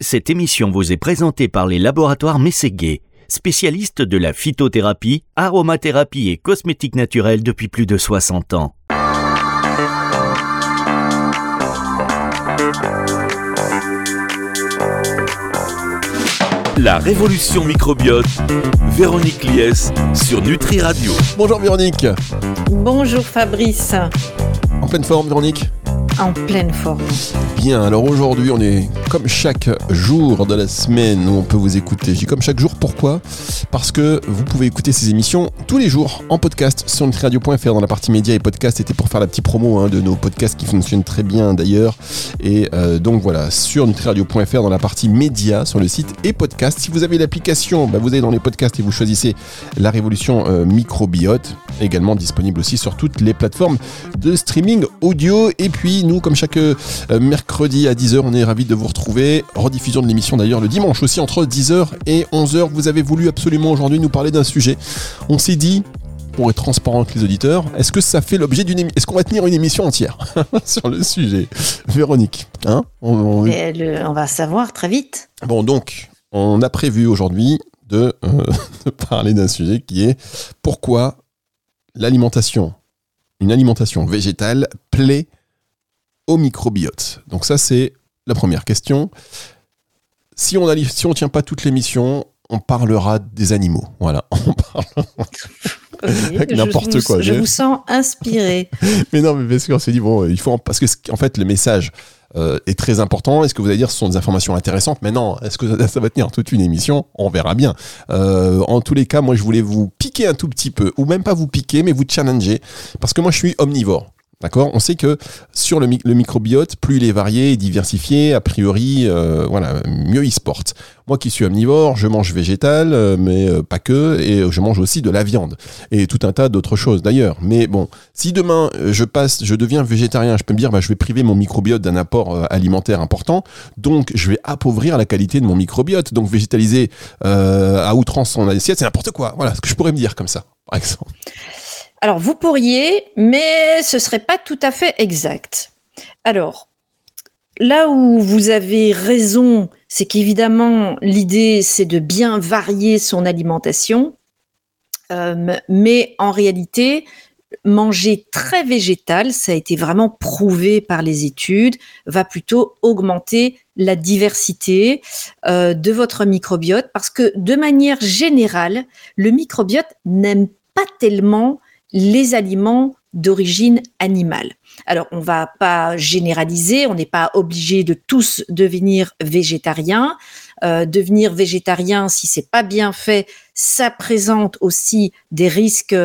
Cette émission vous est présentée par les laboratoires Mességuet, spécialistes de la phytothérapie, aromathérapie et cosmétique naturelle depuis plus de 60 ans. La révolution microbiote, Véronique Lies sur Nutri Radio. Bonjour Véronique. Bonjour Fabrice. En pleine forme Véronique? En pleine forme. Bien, alors aujourd'hui on est comme chaque jour de la semaine où on peut vous écouter. Je dis comme chaque jour, pourquoi? Parce que vous pouvez écouter ces émissions tous les jours en podcast sur nutriradio.fr dans la partie médias et podcast. C'était pour faire la petite promo hein, de nos podcasts qui fonctionnent très bien d'ailleurs. Et euh, donc voilà, sur nutriradio.fr dans la partie médias sur le site et podcast. Si vous avez l'application, bah, vous allez dans les podcasts et vous choisissez la révolution euh, microbiote, également disponible aussi sur toutes les plateformes de streaming audio. Et puis nous, comme chaque euh, mercredi à 10h, on est ravis de vous retrouver. Rediffusion de l'émission d'ailleurs le dimanche aussi entre 10h et 11h. Vous avez voulu absolument aujourd'hui nous parler d'un sujet. On s'est dit, pour être transparent avec les auditeurs, est-ce que ça fait l'objet d'une émission Est-ce qu'on va tenir une émission entière sur le sujet? Véronique, hein? On, on va savoir très vite. Bon, donc, on a prévu aujourd'hui de, euh, de parler d'un sujet qui est pourquoi l'alimentation, une alimentation végétale, plaît au microbiote. Donc ça, c'est la première question. Si on ne si on tient pas toute l'émission, on parlera des animaux. Voilà, on avec n'importe quoi. Je vous sens inspiré. mais non, mais parce qu'on s'est dit bon, il faut parce que en fait le message euh, est très important. Est-ce que vous allez dire ce sont des informations intéressantes? Mais non, est-ce que ça, ça, va tenir toute une émission? On verra bien. Euh, en tous les cas, moi je voulais vous piquer un tout petit peu, ou même pas vous piquer, mais vous challenger, parce que moi je suis omnivore. D'accord? On sait que sur le, microbiote, plus il est varié et diversifié, a priori, euh, voilà, mieux il se porte. Moi qui suis omnivore, je mange végétal, euh, mais euh, pas que, et je mange aussi de la viande et tout un tas d'autres choses d'ailleurs. Mais bon, si demain je passe, je deviens végétarien, je peux me dire, bah, je vais priver mon microbiote d'un apport alimentaire important, donc je vais appauvrir la qualité de mon microbiote. Donc végétaliser à outrance son assiette, c'est n'importe quoi. Voilà ce que je pourrais me dire comme ça, par exemple. Alors, vous pourriez, mais ce serait pas tout à fait exact. Alors, là où vous avez raison, c'est qu'évidemment, l'idée, c'est de bien varier son alimentation. Euh, mais en réalité, manger très végétal, ça a été vraiment prouvé par les études, va plutôt augmenter la diversité euh, de votre microbiote parce que de manière générale, le microbiote n'aime pas tellement les aliments d'origine animale. Alors, on va pas généraliser, on n'est pas obligé de tous devenir végétariens. Euh, devenir végétarien, si c'est pas bien fait, ça présente aussi des risques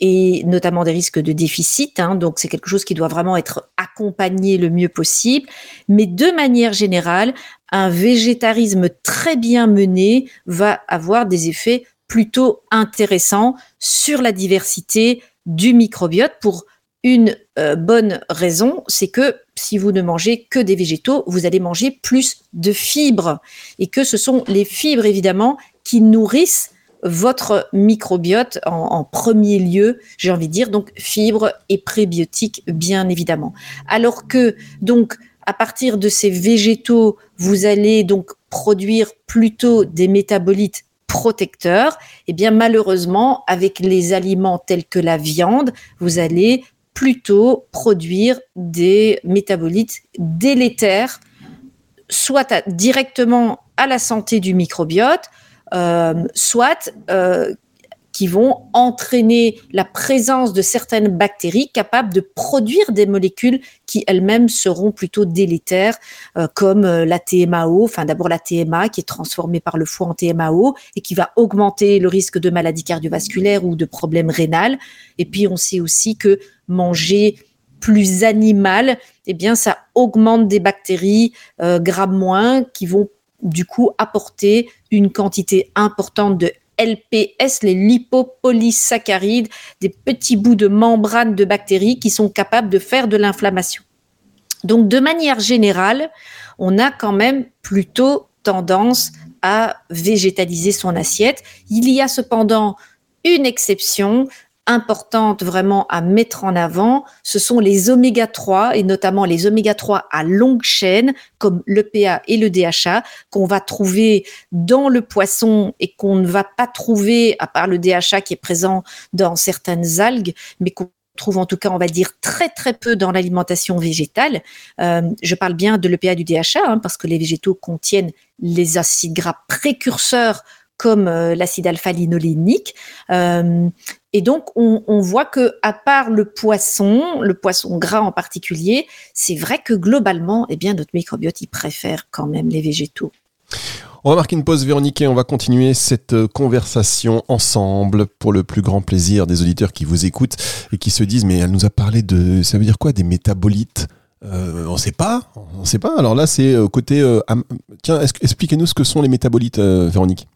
et notamment des risques de déficit. Hein, donc, c'est quelque chose qui doit vraiment être accompagné le mieux possible. Mais de manière générale, un végétarisme très bien mené va avoir des effets plutôt intéressant sur la diversité du microbiote pour une euh, bonne raison, c'est que si vous ne mangez que des végétaux, vous allez manger plus de fibres et que ce sont les fibres évidemment qui nourrissent votre microbiote en, en premier lieu, j'ai envie de dire, donc fibres et prébiotiques bien évidemment. Alors que donc à partir de ces végétaux, vous allez donc produire plutôt des métabolites protecteur, eh bien malheureusement, avec les aliments tels que la viande, vous allez plutôt produire des métabolites délétères, soit directement à la santé du microbiote, euh, soit euh, qui vont entraîner la présence de certaines bactéries capables de produire des molécules qui elles-mêmes seront plutôt délétères, euh, comme euh, la TMAO, enfin d'abord la TMA qui est transformée par le foie en TMAO et qui va augmenter le risque de maladies cardiovasculaires ou de problèmes rénals. Et puis on sait aussi que manger plus animal, eh bien ça augmente des bactéries euh, grammes moins qui vont du coup apporter une quantité importante de LPS, les lipopolysaccharides, des petits bouts de membrane de bactéries qui sont capables de faire de l'inflammation. Donc, de manière générale, on a quand même plutôt tendance à végétaliser son assiette. Il y a cependant une exception importante vraiment à mettre en avant, ce sont les oméga 3 et notamment les oméga 3 à longue chaîne comme l'EPA et le DHA qu'on va trouver dans le poisson et qu'on ne va pas trouver à part le DHA qui est présent dans certaines algues, mais qu'on trouve en tout cas, on va dire, très très peu dans l'alimentation végétale. Euh, je parle bien de l'EPA du DHA, hein, parce que les végétaux contiennent les acides gras précurseurs comme euh, l'acide alpha-linolénique. Euh, et donc, on, voit que, à part le poisson, le poisson gras en particulier, c'est vrai que globalement, eh bien, notre microbiote, il préfère quand même les végétaux. On va marquer une pause, Véronique, et on va continuer cette euh, conversation ensemble pour le plus grand plaisir des auditeurs qui vous écoutent et qui se disent Mais elle nous a parlé de. Ça veut dire quoi Des métabolites? Euh, on ne sait pas, on sait pas. Alors là, c'est euh, côté. tiens, expliquez-nous ce que sont les métabolites, Véronique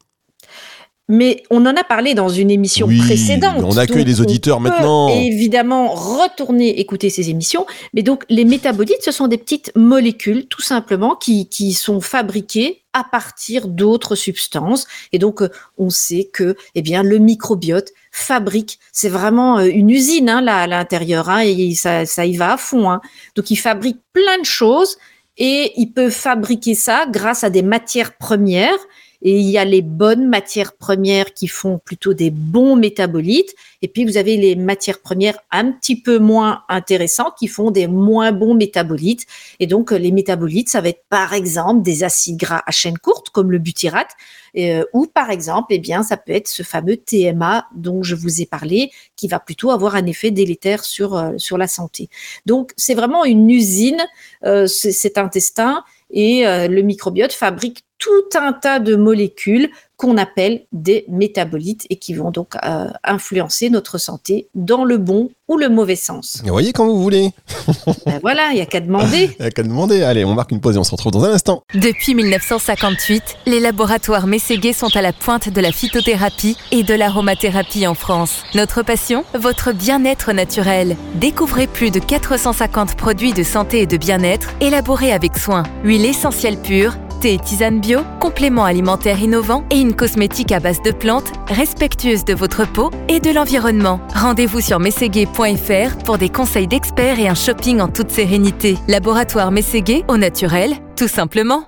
mais on en a parlé dans une émission précédente. On accueille les auditeurs maintenant. Évidemment, retourner écouter ces émissions. Mais donc, les métabolites, ce sont des petites molécules, tout simplement, qui, qui sont fabriquées à partir d'autres substances. Et donc, euh, on sait que, eh bien, le microbiote fabrique. C'est vraiment euh, une usine hein, là à l'intérieur, hein, et ça, ça y va à fond. Hein. Donc, il fabrique plein de choses et il peut fabriquer ça grâce à des matières premières et il y a les bonnes matières premières qui font plutôt des bons métabolites. Et puis vous avez les matières premières un petit peu moins intéressantes qui font des moins bons métabolites. Et donc les métabolites, ça va être par exemple des acides gras à chaîne courte comme le butyrate, euh, ou par exemple, eh bien, ça peut être ce fameux TMA dont je vous ai parlé, qui va plutôt avoir un effet délétère sur euh, la santé. Donc c'est vraiment une usine, euh, cet intestin et euh, le microbiote fabrique tout un tas de molécules qu'on appelle des métabolites et qui vont donc euh, influencer notre santé dans le bon ou le mauvais sens. Vous voyez quand vous voulez. ben voilà, il n'y a qu'à demander. Il n'y a qu'à demander. Allez, on marque une pause et on se retrouve dans un instant. Depuis 1958, les laboratoires Mességuet sont à la pointe de la phytothérapie et de l'aromathérapie en France. Notre passion, votre bien-être naturel. Découvrez plus de 450 produits de santé et de bien-être élaborés avec soin. Huile essentielle pure thé tisane bio, compléments alimentaires innovants et une cosmétique à base de plantes respectueuse de votre peau et de l'environnement. Rendez-vous sur mességué.fr pour des conseils d'experts et un shopping en toute sérénité. Laboratoire Mességué au naturel, tout simplement.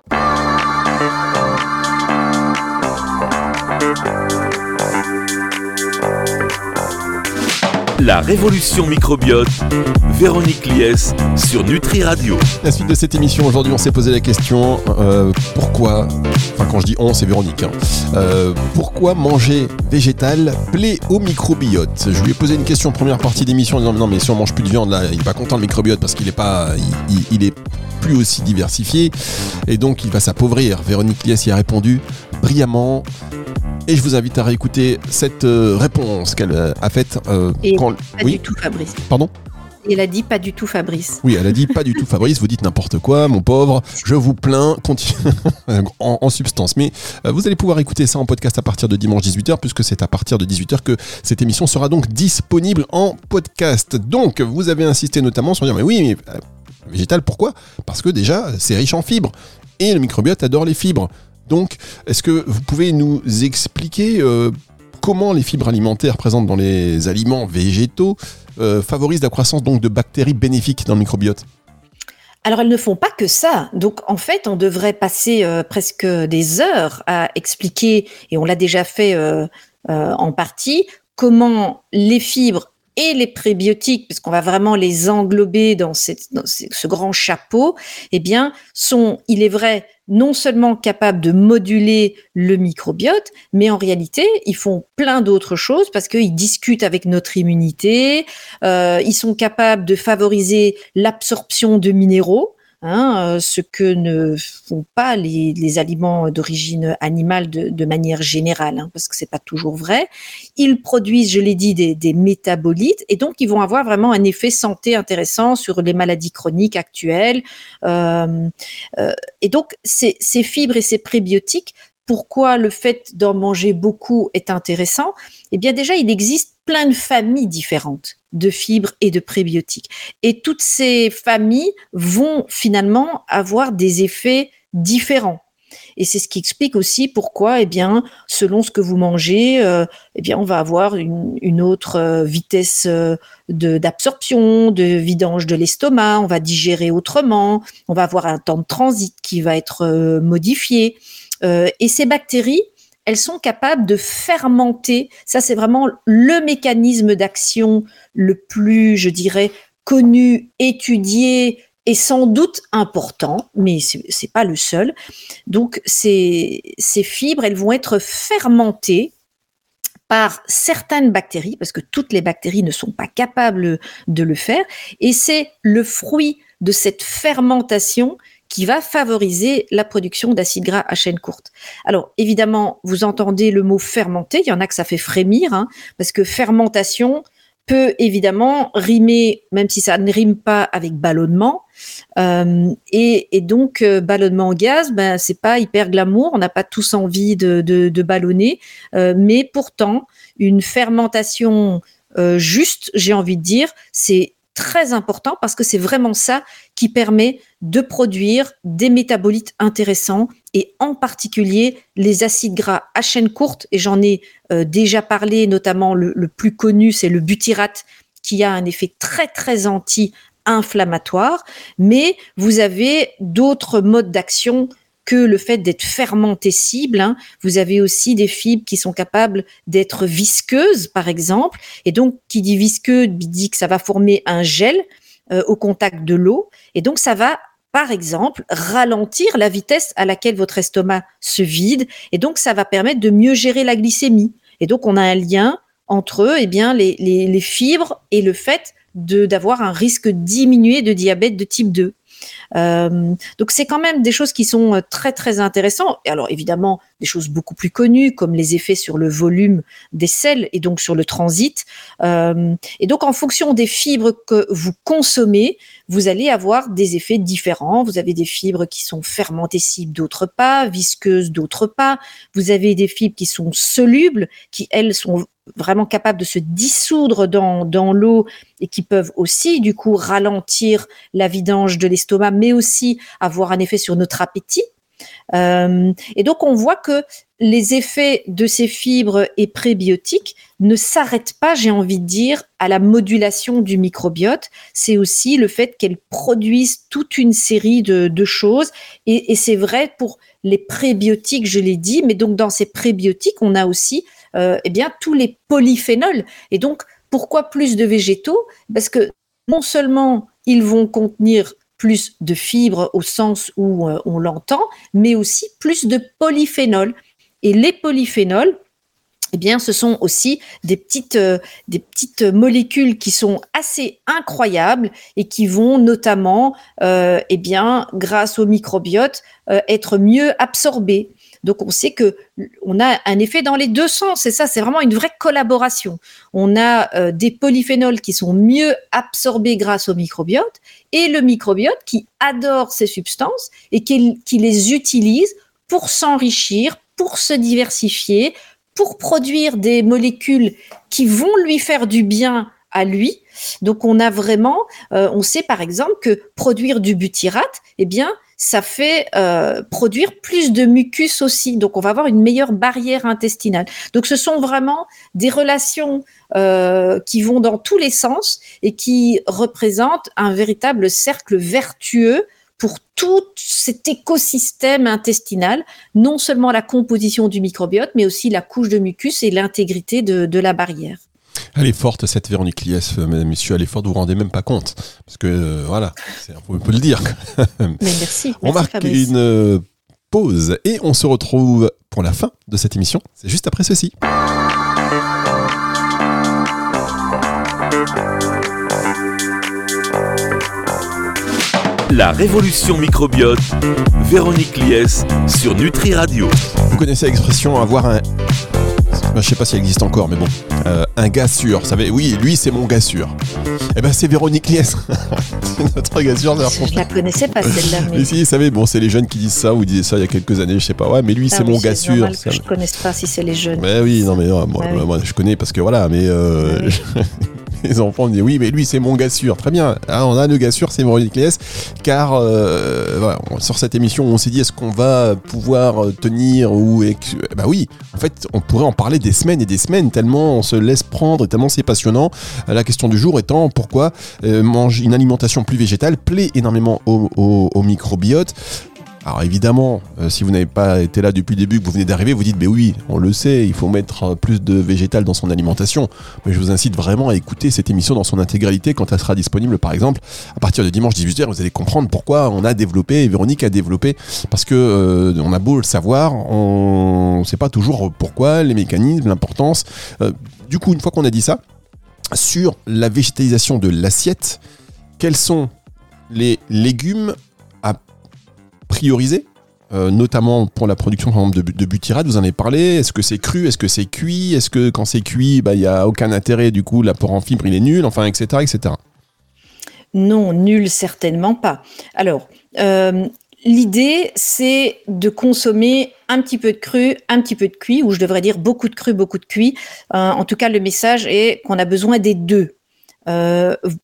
La révolution microbiote, Véronique Lies sur Nutri Radio. La suite de cette émission, aujourd'hui, on s'est posé la question euh, pourquoi, enfin, quand je dis on, c'est Véronique, hein, euh, pourquoi manger végétal plaît au microbiote Je lui ai posé une question en première partie d'émission en disant non, mais si on mange plus de viande, là, il est pas content le microbiote parce qu'il est pas, il, est plus aussi diversifié et donc il va s'appauvrir. Véronique Lies y a répondu brillamment. Et je vous invite à réécouter cette euh, réponse qu'elle euh, a faite. Euh, quand... Pas du tout, Fabrice. Pardon? Elle a dit pas du tout Fabrice. Oui, elle a dit pas du tout Fabrice, vous dites n'importe quoi, mon pauvre, je vous plains, continue en, substance. Mais vous allez pouvoir écouter ça en podcast à partir de dimanche 18h, puisque c'est à partir de 18h que cette émission sera donc disponible en podcast. Donc, vous avez insisté notamment sur dire, mais oui, mais végétal, pourquoi? Parce que déjà, c'est riche en fibres. Et le microbiote adore les fibres. Donc, est-ce que vous pouvez nous expliquer euh, comment les fibres alimentaires présentes dans les aliments végétaux euh, favorisent la croissance donc, de bactéries bénéfiques dans le microbiote? Alors elles ne font pas que ça. Donc en fait, on devrait passer euh, presque des heures à expliquer, et on l'a déjà fait en partie, comment les fibres et les prébiotiques, puisqu'on va vraiment les englober dans, ce grand chapeau, eh bien, sont, il est vrai, non seulement capables de moduler le microbiote, mais en réalité, ils font plein d'autres choses parce qu'ils discutent avec notre immunité, euh, ils sont capables de favoriser l'absorption de minéraux, Hein, euh, ce que ne font pas les, aliments d'origine animale de, manière générale, hein, parce que c'est pas toujours vrai. Ils produisent, je l'ai dit, des, métabolites, et donc ils vont avoir vraiment un effet santé intéressant sur les maladies chroniques actuelles. Euh, euh, et donc ces, ces fibres et ces prébiotiques pourquoi le fait d'en manger beaucoup est intéressant? Eh bien déjà, il existe plein de familles différentes de fibres et de prébiotiques. Et toutes ces familles vont finalement avoir des effets différents. Et c'est ce qui explique aussi pourquoi, eh bien, selon ce que vous mangez, euh, eh bien, on va avoir une, autre euh, vitesse euh, d'absorption, de, vidange de l'estomac, on va digérer autrement, on va avoir un temps de transit qui va être modifié. et ces bactéries, elles sont capables de fermenter. Ça, c'est vraiment le mécanisme d'action le plus, je dirais, connu, étudié, est sans doute important, mais c'est pas le seul. Donc ces, ces fibres, elles vont être fermentées par certaines bactéries, parce que toutes les bactéries ne sont pas capables de le faire, et c'est le fruit de cette fermentation qui va favoriser la production d'acides gras à chaîne courte. Alors évidemment, vous entendez le mot fermenter, il y en a que ça fait frémir, hein, parce que fermentation, peut évidemment rimer, même si ça ne rime pas avec ballonnement. Euh, et, donc euh, ballonnement en gaz, ben c'est pas hyper glamour, on n'a pas tous envie de, ballonner, euh, mais pourtant une fermentation juste, j'ai envie de dire, c'est très important parce que c'est vraiment ça qui permet de produire des métabolites intéressants et en particulier les acides gras à chaîne courte. Et j'en ai euh, déjà parlé, notamment le, le plus connu, c'est le butyrate qui a un effet très très anti-inflammatoire. Mais vous avez d'autres modes d'action que le fait d'être fermentescible. Hein. Vous avez aussi des fibres qui sont capables d'être visqueuses, par exemple. Et donc, qui dit visqueux dit que ça va former un gel euh, au contact de l'eau. Et donc, ça va par exemple, ralentir la vitesse à laquelle votre estomac se vide. Et donc, ça va permettre de mieux gérer la glycémie. Et donc, on a un lien entre eh bien, les fibres et le fait d'avoir un risque diminué de diabète de type 2. Euh, donc c'est quand même des choses qui sont euh, très très intéressantes. Et alors évidemment des choses beaucoup plus connues comme les effets sur le volume des selles et donc sur le transit. Euh, et donc en fonction des fibres que vous consommez, vous allez avoir des effets différents. Vous avez des fibres qui sont fermentescibles, d'autres pas, visqueuses, d'autres pas. Vous avez des fibres qui sont solubles, qui elles sont vraiment capables de se dissoudre dans, dans l'eau et qui peuvent aussi du coup ralentir la vidange de l'estomac, mais aussi avoir un effet sur notre appétit. Euh, et donc on voit que les effets de ces fibres et prébiotiques ne s'arrêtent pas, j'ai envie de dire, à la modulation du microbiote. C'est aussi le fait qu'elles produisent toute une série de, choses. Et, et c'est vrai pour les prébiotiques, je l'ai dit, mais donc dans ces prébiotiques, on a aussi euh, eh bien tous les polyphénols. Et donc, pourquoi plus de végétaux? Parce que non seulement ils vont contenir plus de fibres au sens où euh, on l'entend, mais aussi plus de polyphénols. Et les polyphénols, eh bien, ce sont aussi des petites, euh, molécules qui sont assez incroyables et qui vont notamment, eh bien, grâce au microbiote, être mieux absorbées. Donc on sait que on a un effet dans les deux sens. Et ça, c'est vraiment une vraie collaboration. On a euh, des polyphénols qui sont mieux absorbés grâce au microbiote et le microbiote qui adore ces substances et qui, les utilise pour s'enrichir, pour se diversifier, pour produire des molécules qui vont lui faire du bien à lui. Donc on a vraiment, euh, on sait par exemple que produire du butyrate, eh bien ça fait euh, produire plus de mucus aussi. Donc, on va avoir une meilleure barrière intestinale. Donc, ce sont vraiment des relations euh, qui vont dans tous les sens et qui représentent un véritable cercle vertueux pour tout cet écosystème intestinal, non seulement la composition du microbiote, mais aussi la couche de mucus et l'intégrité de la barrière. Elle est forte, cette Véronique Lies, euh, mesdames, messieurs. Elle est forte, vous vous rendez même pas compte. Parce que, euh, voilà, on peut le dire. Mais merci. On marque une euh, pause et on se retrouve pour la fin de cette émission. C'est juste après ceci. La révolution microbiote, Véronique Lies sur Nutri Radio. Vous connaissez l'expression avoir un bah, je sais pas si elle existe encore, mais bon. Euh, un gars sûr. Ça oui, lui, c'est mon gars sûr. Eh ben, c'est Véronique Lies. c'est notre gars sûr. Je la connaissais pas celle-là. Mais... si, vous savez, bon, c'est les jeunes qui disent ça ou disaient ça il y a quelques années, je sais pas. Ouais, mais lui, ah c'est mon gars sûr. Que je connaisse pas si c'est les jeunes. Mais oui, non, mais moi, moi, je connais parce que voilà, mais. Euh, les enfants me disent oui, mais lui c'est mon gars. Très bien. Ah, on a le gars sûr, c'est Véronique Léès. Car euh, sur cette émission, on s'est dit est-ce qu'on va pouvoir tenir ou bah oui. En fait, on pourrait en parler des semaines et des semaines tellement on se laisse prendre et tellement c'est passionnant. La question du jour étant pourquoi manger une alimentation plus végétale plaît énormément au, au microbiote? Alors évidemment, euh, si vous n'avez pas été là depuis le début, que vous venez d'arriver, vous dites, mais oui, on le sait, il faut mettre euh, plus de végétal dans son alimentation. Mais je vous incite vraiment à écouter cette émission dans son intégralité quand elle sera disponible, par exemple, à partir de dimanche 18h, vous allez comprendre pourquoi on a développé, et Véronique a développé, parce que euh, on a beau le savoir, on ne sait pas toujours pourquoi, les mécanismes, l'importance. du coup, une fois qu'on a dit ça, sur la végétalisation de l'assiette, quels sont les légumes prioriser euh, notamment pour la production de, de butyrate, vous en avez parlé. Est-ce que c'est cru? Est-ce que c'est cuit? Est-ce que quand c'est cuit, bah, il n'y a aucun intérêt, du coup, l'apport en fibre, il est nul, enfin, etc. etc. Non, nul, certainement pas. Alors, euh, l'idée, c'est de consommer un petit peu de cru, un petit peu de cuit, ou je devrais dire beaucoup de cru, beaucoup de cuit. Euh, en tout cas, le message est qu'on a besoin des deux.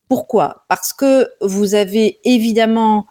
pourquoi? Parce que vous avez évidemment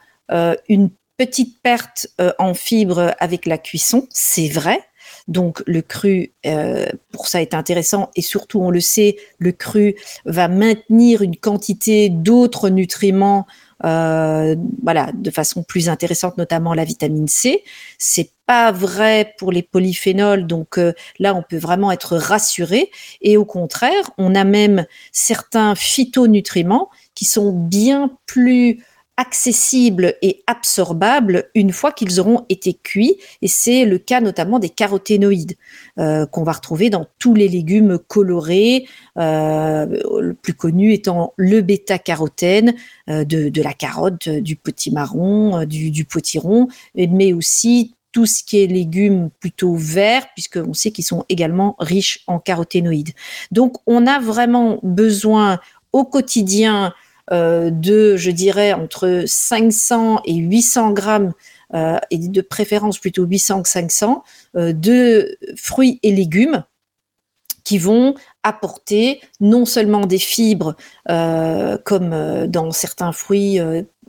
une petite perte euh, en fibres avec la cuisson, c'est vrai. Donc le cru, euh, pour ça, est intéressant et surtout, on le sait, le cru va maintenir une quantité d'autres nutriments, euh, voilà, de façon plus intéressante, notamment la vitamine C. C'est pas vrai pour les polyphénols, donc là, on peut vraiment être rassuré. Et au contraire, on a même certains phytonutriments qui sont bien plus accessibles et absorbables une fois qu'ils auront été cuits. Et c'est le cas notamment des caroténoïdes euh, qu'on va retrouver dans tous les légumes colorés, euh, le plus connu étant le bêta-carotène euh, de, la carotte, du potimarron, du, du potiron, mais aussi tout ce qui est légumes plutôt verts, puisqu'on sait qu'ils sont également riches en caroténoïdes. Donc on a vraiment besoin au quotidien de, je dirais, entre 500 et 800 grammes, euh, et de préférence plutôt 800 que 500, euh, de fruits et légumes qui vont apporter non seulement des fibres, comme dans certains fruits,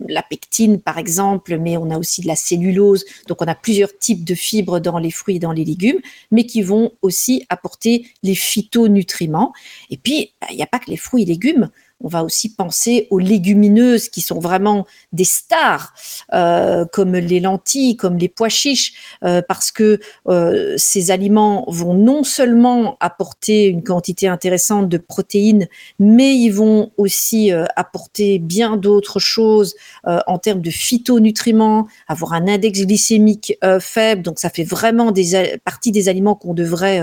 la pectine par exemple, mais on a aussi de la cellulose, donc on a plusieurs types de fibres dans les fruits et dans les légumes, mais qui vont aussi apporter les phytonutriments. Et puis, bah, il n'y a pas que les fruits et légumes, on va aussi penser aux légumineuses qui sont vraiment des stars, euh, comme les lentilles, comme les pois chiches, euh, parce que euh, ces aliments vont non seulement apporter une quantité intéressante de protéines, mais ils vont aussi apporter bien d'autres choses en termes de phytonutriments, avoir un index glycémique faible. Donc ça fait vraiment des, partie des aliments qu'on devrait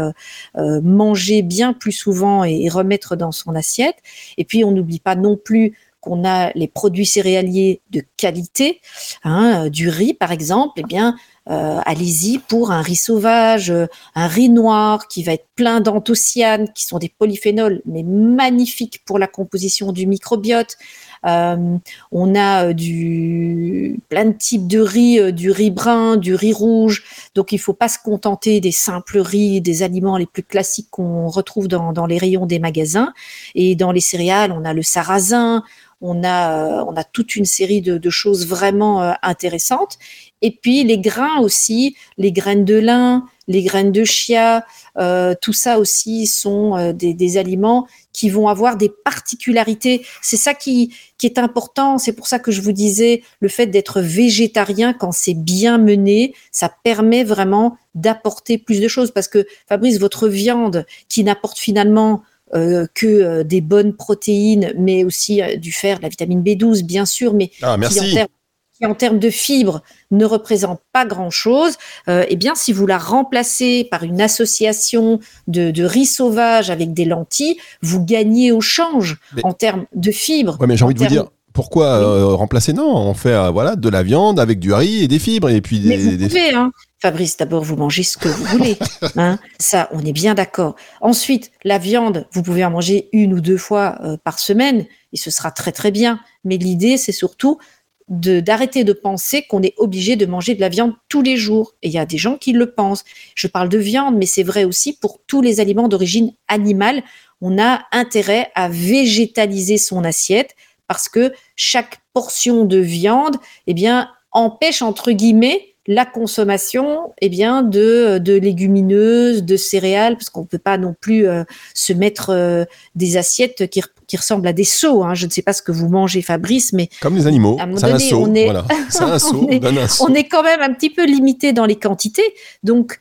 manger bien plus souvent et, et, remettre dans son assiette. Et puis on n'oublie pas non plus qu'on a les produits céréaliers de qualité, hein, euh, du riz par exemple, eh bien, euh, allez-y pour un riz sauvage, euh, un riz noir qui va être plein d'anthocyanes, qui sont des polyphénols, mais magnifiques pour la composition du microbiote. on a du plein de types de riz, du riz brun, du riz rouge. Donc il ne faut pas se contenter des simples riz, des aliments les plus classiques qu'on retrouve dans les rayons des magasins. Et dans les céréales, on a le sarrasin, on a, euh, on a toute une série de, choses vraiment euh, intéressantes. Et puis les grains aussi, les graines de lin, les graines de chia, euh, tout ça aussi sont des, aliments qui vont avoir des particularités. C'est ça qui, qui est important. C'est pour ça que je vous disais, le fait d'être végétarien, quand c'est bien mené, ça permet vraiment d'apporter plus de choses. Parce que Fabrice, votre viande qui n'apporte finalement euh, que euh, des bonnes protéines, mais aussi euh, du fer, de la vitamine B12, bien sûr, mais ah, qui, en termes, de fibres ne représente pas grand-chose, eh bien, si vous la remplacez par une association de, riz sauvage avec des lentilles, vous gagnez au change en termes de fibres. Ouais, mais j'ai envie de vous dire, pourquoi remplacer? Non, on fait voilà de la viande avec du riz et des fibres et puis des, vous Pouvez, hein. Fabrice, d'abord, vous mangez ce que vous voulez. Hein Ça, on est bien d'accord. Ensuite, la viande, vous pouvez en manger une ou deux fois euh, par semaine et ce sera très très bien. Mais l'idée, c'est surtout d'arrêter de, penser qu'on est obligé de manger de la viande tous les jours. Et il y a des gens qui le pensent. Je parle de viande, mais c'est vrai aussi pour tous les aliments d'origine animale. on a intérêt à végétaliser son assiette parce que chaque portion de viande, eh bien, empêche entre guillemets la consommation eh bien de, de légumineuses, de céréales, parce qu'on ne peut pas non plus euh, se mettre euh, des assiettes qui, qui, ressemblent à des seaux. Hein. Je ne sais pas ce que vous mangez, Fabrice, mais comme les animaux, c'est un seau. On est, voilà. un seau, on est quand même un petit peu limité dans les quantités, donc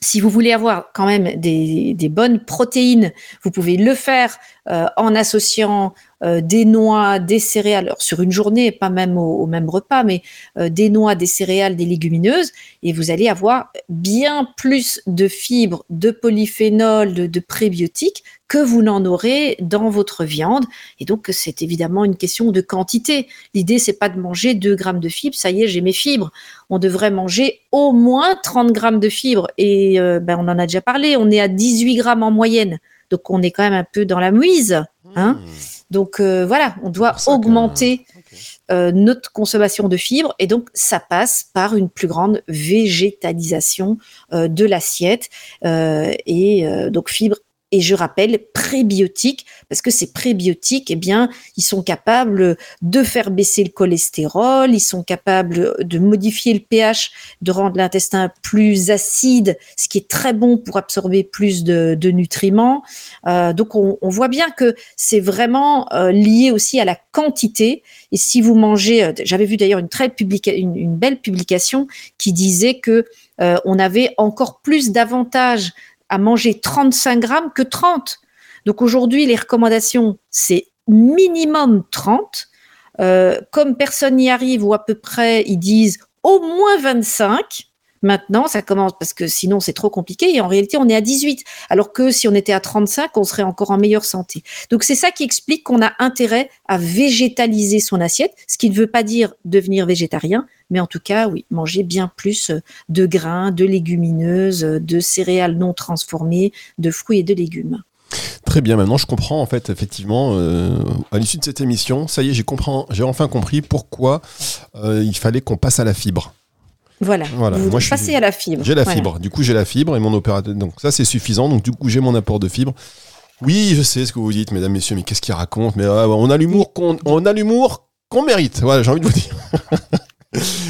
si vous voulez avoir quand même des, des bonnes protéines, vous pouvez le faire euh, en associant euh, des noix, des céréales, alors sur une journée, pas même au, même repas, mais euh, des noix, des céréales, des légumineuses, et vous allez avoir bien plus de fibres, de polyphénols, de, prébiotiques que vous n'en aurez dans votre viande. Et donc, c'est évidemment une question de quantité. L'idée, c'est pas de manger 2 grammes de fibres, ça y est, j'ai mes fibres. On devrait manger au moins 30 grammes de fibres. Et ben, on en a déjà parlé, on est à 18 grammes en moyenne. Donc, on est quand même un peu dans la mouise. Hein mmh. Donc euh, voilà, on doit augmenter euh, notre consommation de fibres et donc ça passe par une plus grande végétalisation euh, de l'assiette et donc fibres et je rappelle prébiotiques parce que ces prébiotiques, eh bien, ils sont capables de faire baisser le cholestérol, ils sont capables de modifier le pH, de rendre l'intestin plus acide, ce qui est très bon pour absorber plus de, nutriments. Euh, donc, on, voit bien que c'est vraiment euh, lié aussi à la quantité. Et si vous mangez, euh, j'avais vu d'ailleurs une très belle publication qui disait que on avait encore plus d'avantages à manger 35 grammes que 30. Donc aujourd'hui, les recommandations, c'est minimum 30. Euh, comme personne n'y arrive, ou à peu près, ils disent au moins 25. Maintenant, ça commence parce que sinon c'est trop compliqué et en réalité on est à 18. Alors que si on était à 35, on serait encore en meilleure santé. Donc c'est ça qui explique qu'on a intérêt à végétaliser son assiette, ce qui ne veut pas dire devenir végétarien, mais en tout cas, oui, manger bien plus de grains, de légumineuses, de céréales non transformées, de fruits et de légumes. Très bien, maintenant je comprends en fait effectivement euh, à l'issue de cette émission, ça y est, j'ai enfin compris pourquoi euh, il fallait qu'on passe à la fibre. Voilà. voilà. Vous Moi, je passez à la fibre. J'ai la fibre. Du coup, j'ai la fibre et mon opérateur. Donc ça, c'est suffisant. Donc du coup, j'ai mon apport de fibre. Oui, je sais ce que vous dites, mesdames, messieurs, mais qu'est-ce qu'il raconte? Mais on a l'humour qu'on, on a l'humour qu'on mérite. Voilà, j'ai envie de vous dire.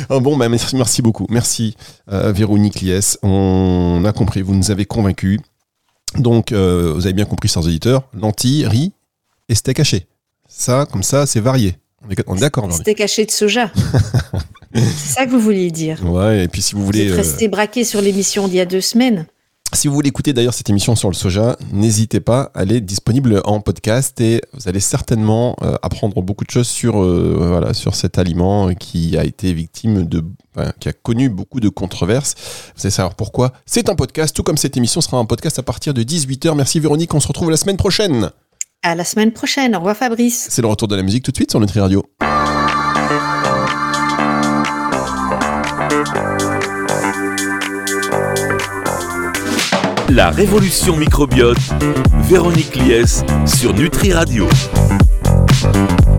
Ah bon, bah, merci, merci beaucoup. Merci, euh, Véronique Lies. On a compris, vous nous avez convaincus. Donc, euh, vous avez bien compris, chers auditeurs, lentilles, riz et steak haché. Ça, comme ça, c'est varié. On est, d'accord. Steak haché de soja. c'est ça que vous vouliez dire. Ouais, et puis si vous voulez. Vous êtes resté braqué sur l'émission d'il y a deux semaines. Si vous voulez écouter d'ailleurs cette émission sur le soja, n'hésitez pas, elle est disponible en podcast et vous allez certainement euh, apprendre beaucoup de choses sur, euh, voilà, sur cet aliment qui a été victime de, qui a connu beaucoup de controverses. Vous allez savoir pourquoi. C'est un podcast, tout comme cette émission sera un podcast à partir de 18h. Merci Véronique, on se retrouve la semaine prochaine. À la semaine prochaine, au revoir Fabrice. C'est le retour de la musique tout de suite sur Nutri Radio. La révolution microbiote, Véronique Lies sur Nutri Radio.